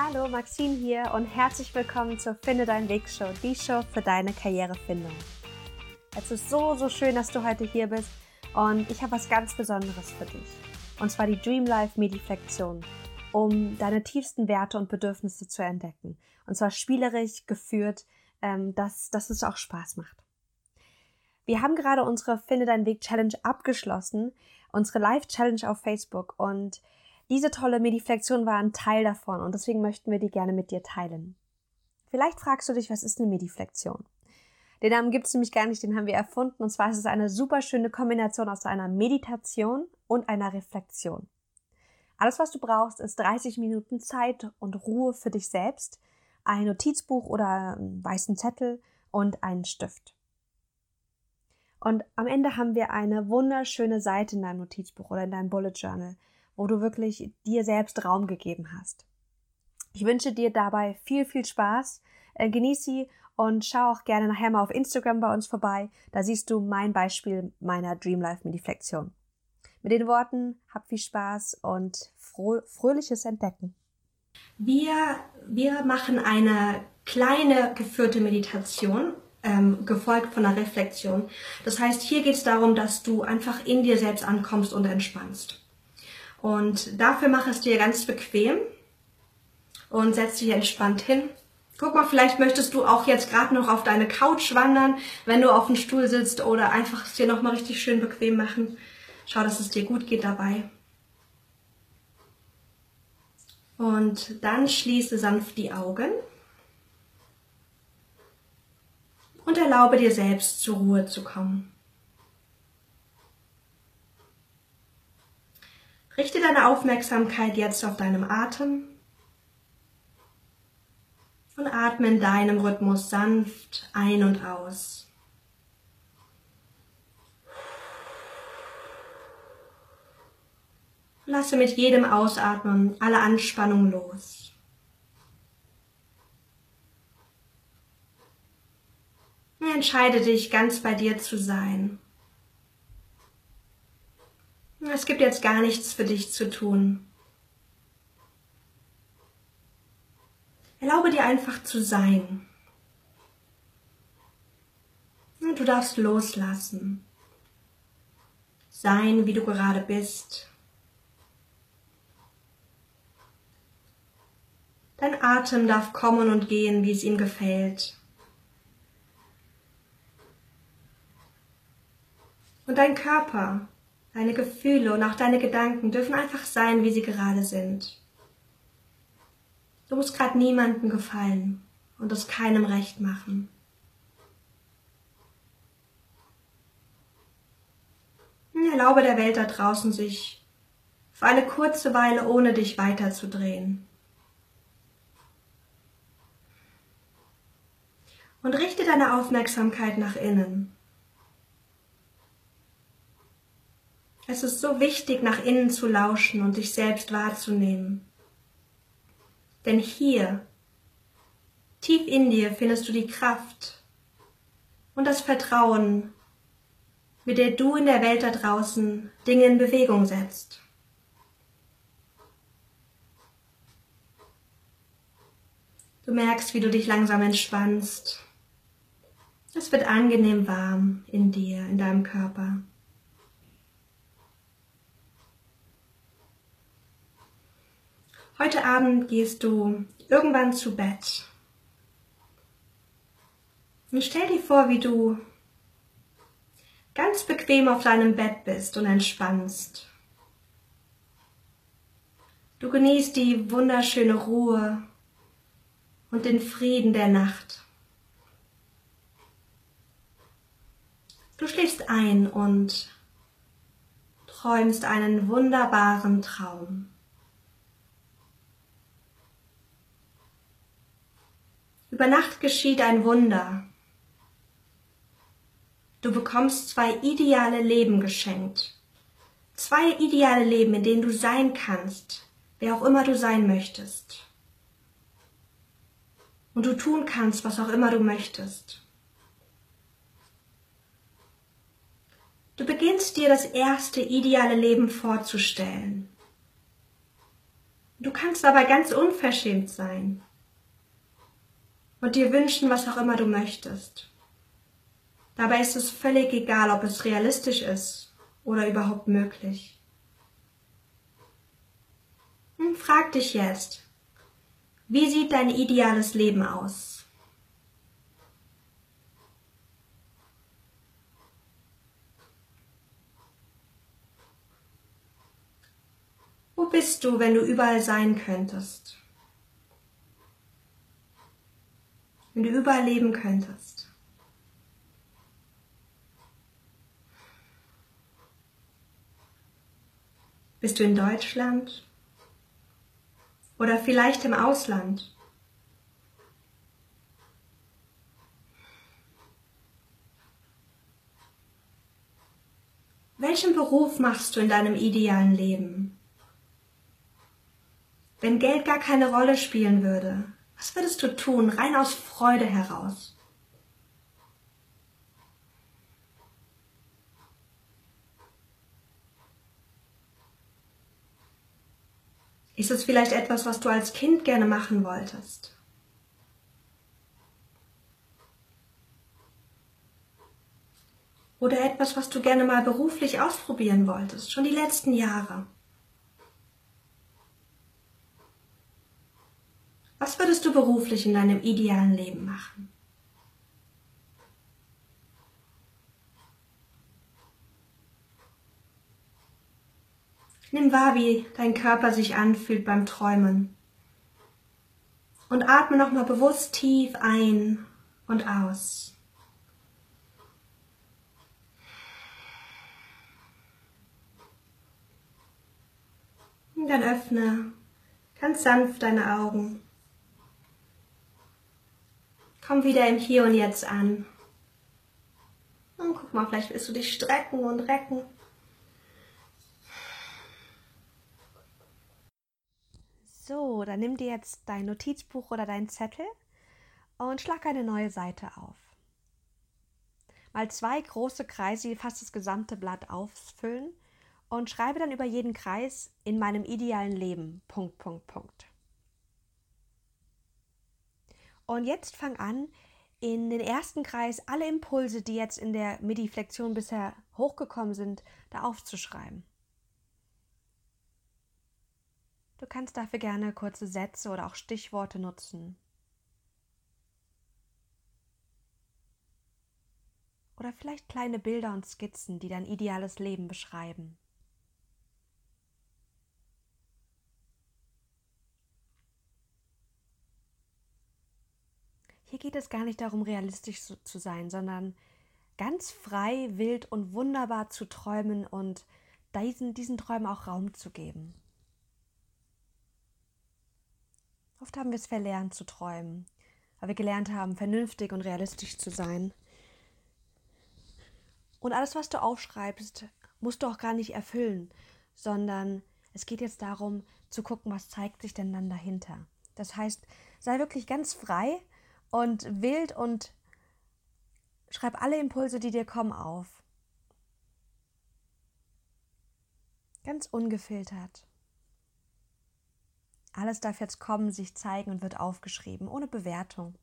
Hallo, Maxine hier und herzlich willkommen zur Finde deinen Weg Show, die Show für deine Karrierefindung. Es ist so, so schön, dass du heute hier bist und ich habe was ganz Besonderes für dich. Und zwar die Dream Life Mediflexion, um deine tiefsten Werte und Bedürfnisse zu entdecken. Und zwar spielerisch geführt, ähm, dass, dass es auch Spaß macht. Wir haben gerade unsere Finde deinen Weg Challenge abgeschlossen, unsere Live Challenge auf Facebook und diese tolle Mediflexion war ein Teil davon und deswegen möchten wir die gerne mit dir teilen. Vielleicht fragst du dich, was ist eine Mediflexion? Den Namen gibt es nämlich gar nicht, den haben wir erfunden. Und zwar ist es eine super schöne Kombination aus einer Meditation und einer Reflexion. Alles, was du brauchst, ist 30 Minuten Zeit und Ruhe für dich selbst, ein Notizbuch oder einen weißen Zettel und einen Stift. Und am Ende haben wir eine wunderschöne Seite in deinem Notizbuch oder in deinem Bullet Journal, wo du wirklich dir selbst Raum gegeben hast. Ich wünsche dir dabei viel, viel Spaß. Äh, genieß sie und schau auch gerne nachher mal auf Instagram bei uns vorbei. Da siehst du mein Beispiel meiner Dreamlife Mediflexion. Mit den Worten, hab viel Spaß und fröhliches Entdecken. Wir, wir machen eine kleine geführte Meditation, ähm, gefolgt von einer Reflexion. Das heißt, hier geht es darum, dass du einfach in dir selbst ankommst und entspannst. Und dafür mach es dir ganz bequem und setz dich entspannt hin. Guck mal, vielleicht möchtest du auch jetzt gerade noch auf deine Couch wandern, wenn du auf dem Stuhl sitzt oder einfach es dir nochmal richtig schön bequem machen. Schau, dass es dir gut geht dabei. Und dann schließe sanft die Augen und erlaube dir selbst zur Ruhe zu kommen. Richte deine Aufmerksamkeit jetzt auf deinem Atem und atme in deinem Rhythmus sanft ein und aus. Lasse mit jedem Ausatmen alle Anspannung los. Entscheide dich, ganz bei dir zu sein. Es gibt jetzt gar nichts für dich zu tun. Erlaube dir einfach zu sein. Und du darfst loslassen. Sein, wie du gerade bist. Dein Atem darf kommen und gehen, wie es ihm gefällt. Und dein Körper Deine Gefühle und auch deine Gedanken dürfen einfach sein, wie sie gerade sind. Du musst gerade niemandem gefallen und es keinem recht machen. Erlaube der Welt da draußen, sich für eine kurze Weile ohne dich weiterzudrehen. Und richte deine Aufmerksamkeit nach innen. Es ist so wichtig, nach innen zu lauschen und dich selbst wahrzunehmen. Denn hier, tief in dir, findest du die Kraft und das Vertrauen, mit der du in der Welt da draußen Dinge in Bewegung setzt. Du merkst, wie du dich langsam entspannst. Es wird angenehm warm in dir, in deinem Körper. Heute Abend gehst du irgendwann zu Bett. Und stell dir vor, wie du ganz bequem auf deinem Bett bist und entspannst. Du genießt die wunderschöne Ruhe und den Frieden der Nacht. Du schläfst ein und träumst einen wunderbaren Traum. Über Nacht geschieht ein Wunder. Du bekommst zwei ideale Leben geschenkt. Zwei ideale Leben, in denen du sein kannst, wer auch immer du sein möchtest. Und du tun kannst, was auch immer du möchtest. Du beginnst dir das erste ideale Leben vorzustellen. Du kannst aber ganz unverschämt sein und dir wünschen, was auch immer du möchtest. Dabei ist es völlig egal, ob es realistisch ist oder überhaupt möglich. Hm, frag dich jetzt, wie sieht dein ideales Leben aus? Wo bist du, wenn du überall sein könntest? Wenn du überall leben könntest? Bist du in Deutschland? Oder vielleicht im Ausland? Welchen Beruf machst du in deinem idealen Leben? Wenn Geld gar keine Rolle spielen würde, was würdest du tun, rein aus Freude heraus? Ist es vielleicht etwas, was du als Kind gerne machen wolltest? Oder etwas, was du gerne mal beruflich ausprobieren wolltest, schon die letzten Jahre? Was würdest du beruflich in deinem idealen Leben machen? Nimm wahr, wie dein Körper sich anfühlt beim Träumen. Und atme nochmal bewusst tief ein und aus. Und dann öffne ganz sanft deine Augen. Komm wieder im Hier und Jetzt an. Und guck mal, vielleicht willst du dich strecken und recken. So, dann nimm dir jetzt dein Notizbuch oder dein Zettel und schlag eine neue Seite auf. Mal zwei große Kreise, die fast das gesamte Blatt ausfüllen und schreibe dann über jeden Kreis in meinem idealen Leben. Punkt, Punkt, Punkt. Und jetzt fang an, in den ersten Kreis alle Impulse, die jetzt in der Midi-Flexion bisher hochgekommen sind, da aufzuschreiben. Du kannst dafür gerne kurze Sätze oder auch Stichworte nutzen. Oder vielleicht kleine Bilder und Skizzen, die dein ideales Leben beschreiben. Hier geht es gar nicht darum, realistisch zu sein, sondern ganz frei, wild und wunderbar zu träumen und diesen, diesen Träumen auch Raum zu geben. Oft haben wir es verlernt zu träumen, weil wir gelernt haben, vernünftig und realistisch zu sein. Und alles, was du aufschreibst, musst du auch gar nicht erfüllen, sondern es geht jetzt darum zu gucken, was zeigt sich denn dann dahinter. Das heißt, sei wirklich ganz frei und wild und schreib alle Impulse, die dir kommen, auf. Ganz ungefiltert. Alles darf jetzt kommen, sich zeigen und wird aufgeschrieben, ohne Bewertung.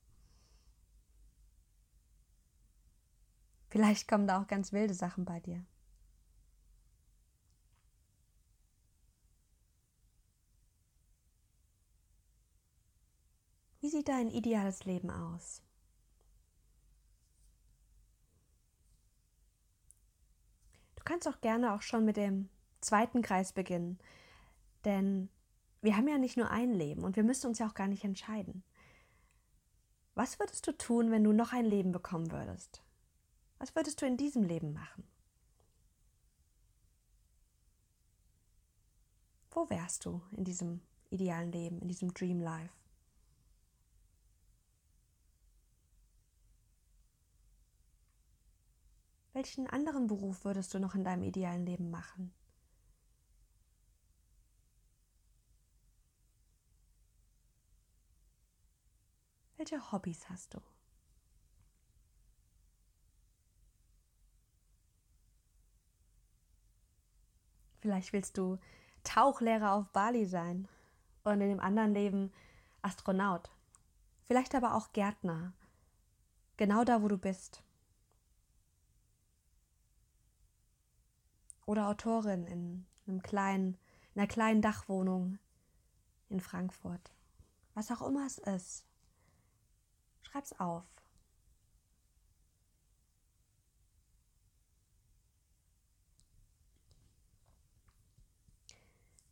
Vielleicht kommen da auch ganz wilde Sachen bei dir. Wie sieht dein ideales Leben aus? Du kannst auch gerne auch schon mit dem zweiten Kreis beginnen, denn wir haben ja nicht nur ein Leben und wir müssen uns ja auch gar nicht entscheiden. Was würdest du tun, wenn du noch ein Leben bekommen würdest? Was würdest du in diesem Leben machen? Wo wärst du in diesem idealen Leben, in diesem Dream Life? Welchen anderen Beruf würdest du noch in deinem idealen Leben machen? Welche Hobbys hast du? Vielleicht willst du Tauchlehrer auf Bali sein und in dem anderen Leben Astronaut. Vielleicht aber auch Gärtner. Genau da, wo du bist. Oder Autorin in einem kleinen, in einer kleinen Dachwohnung in Frankfurt. Was auch immer es ist. Schreib's auf.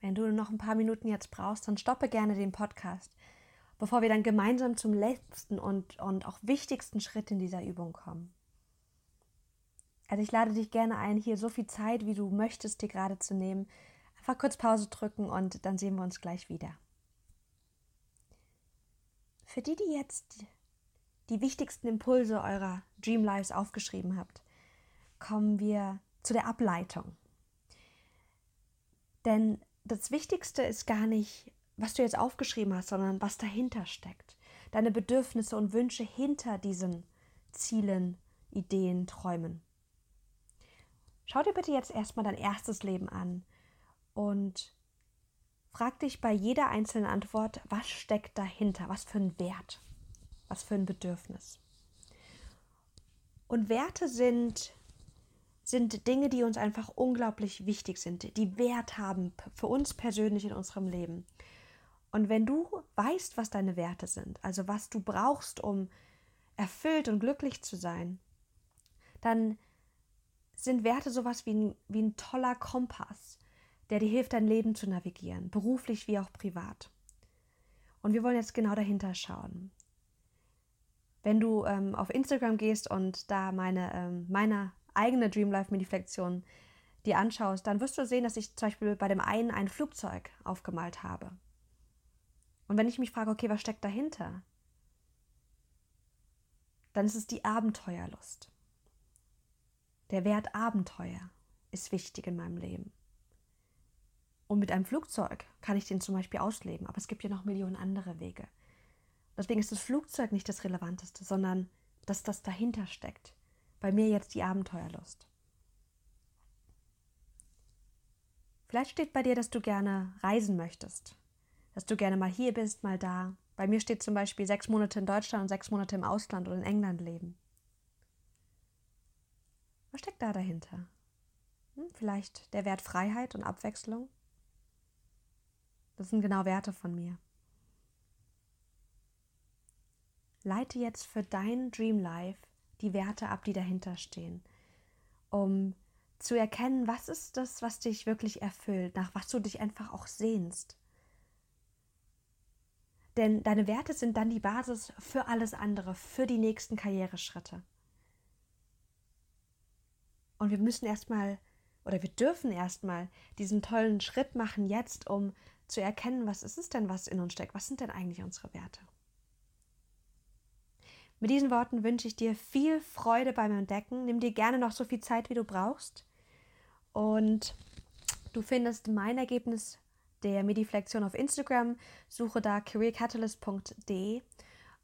Wenn du noch ein paar Minuten jetzt brauchst, dann stoppe gerne den Podcast, bevor wir dann gemeinsam zum letzten und, und auch wichtigsten Schritt in dieser Übung kommen. Also ich lade dich gerne ein, hier so viel Zeit, wie du möchtest, dir gerade zu nehmen. Einfach kurz Pause drücken und dann sehen wir uns gleich wieder. Für die, die jetzt die wichtigsten Impulse eurer Dream Lives aufgeschrieben habt, kommen wir zu der Ableitung. Denn das Wichtigste ist gar nicht, was du jetzt aufgeschrieben hast, sondern was dahinter steckt. Deine Bedürfnisse und Wünsche hinter diesen Zielen, Ideen, Träumen. Schau dir bitte jetzt erstmal dein erstes Leben an und frag dich bei jeder einzelnen Antwort, was steckt dahinter, was für ein Wert, was für ein Bedürfnis. Und Werte sind sind Dinge, die uns einfach unglaublich wichtig sind, die Wert haben für uns persönlich in unserem Leben. Und wenn du weißt, was deine Werte sind, also was du brauchst, um erfüllt und glücklich zu sein, dann sind Werte sowas wie ein, wie ein toller Kompass, der dir hilft, dein Leben zu navigieren, beruflich wie auch privat. Und wir wollen jetzt genau dahinter schauen. Wenn du ähm, auf Instagram gehst und da meine, ähm, meiner eigene Dreamlife-Mediflexion dir anschaust, dann wirst du sehen, dass ich zum Beispiel bei dem einen ein Flugzeug aufgemalt habe. Und wenn ich mich frage, okay, was steckt dahinter? Dann ist es die Abenteuerlust. Der Wert Abenteuer ist wichtig in meinem Leben. Und mit einem Flugzeug kann ich den zum Beispiel ausleben, aber es gibt ja noch Millionen andere Wege. Deswegen ist das Flugzeug nicht das Relevanteste, sondern dass das dahinter steckt bei mir jetzt die Abenteuerlust. Vielleicht steht bei dir, dass du gerne reisen möchtest, dass du gerne mal hier bist, mal da. Bei mir steht zum Beispiel sechs Monate in Deutschland und sechs Monate im Ausland oder in England leben. Was steckt da dahinter? Hm, vielleicht der Wert Freiheit und Abwechslung? Das sind genau Werte von mir. Leite jetzt für dein Dream Life die Werte ab, die dahinter stehen, um zu erkennen, was ist das, was dich wirklich erfüllt, nach was du dich einfach auch sehnst. Denn deine Werte sind dann die Basis für alles andere, für die nächsten Karriereschritte. Und wir müssen erstmal oder wir dürfen erstmal diesen tollen Schritt machen jetzt, um zu erkennen, was ist es denn, was in uns steckt? Was sind denn eigentlich unsere Werte? Mit diesen Worten wünsche ich dir viel Freude beim Entdecken. Nimm dir gerne noch so viel Zeit, wie du brauchst. Und du findest mein Ergebnis der Mediflexion auf Instagram. Suche da careercatalyst.de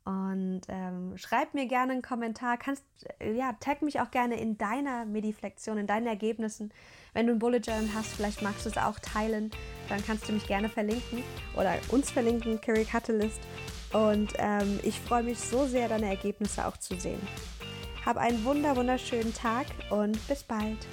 und ähm, schreib mir gerne einen Kommentar. Kannst, äh, ja, tag mich auch gerne in deiner Mediflexion, in deinen Ergebnissen. Wenn du ein Bullet Journal hast, vielleicht magst du es auch teilen, dann kannst du mich gerne verlinken oder uns verlinken, Career Catalyst. Und ähm, ich freue mich so sehr, deine Ergebnisse auch zu sehen. Hab einen wunder wunderschönen Tag und bis bald.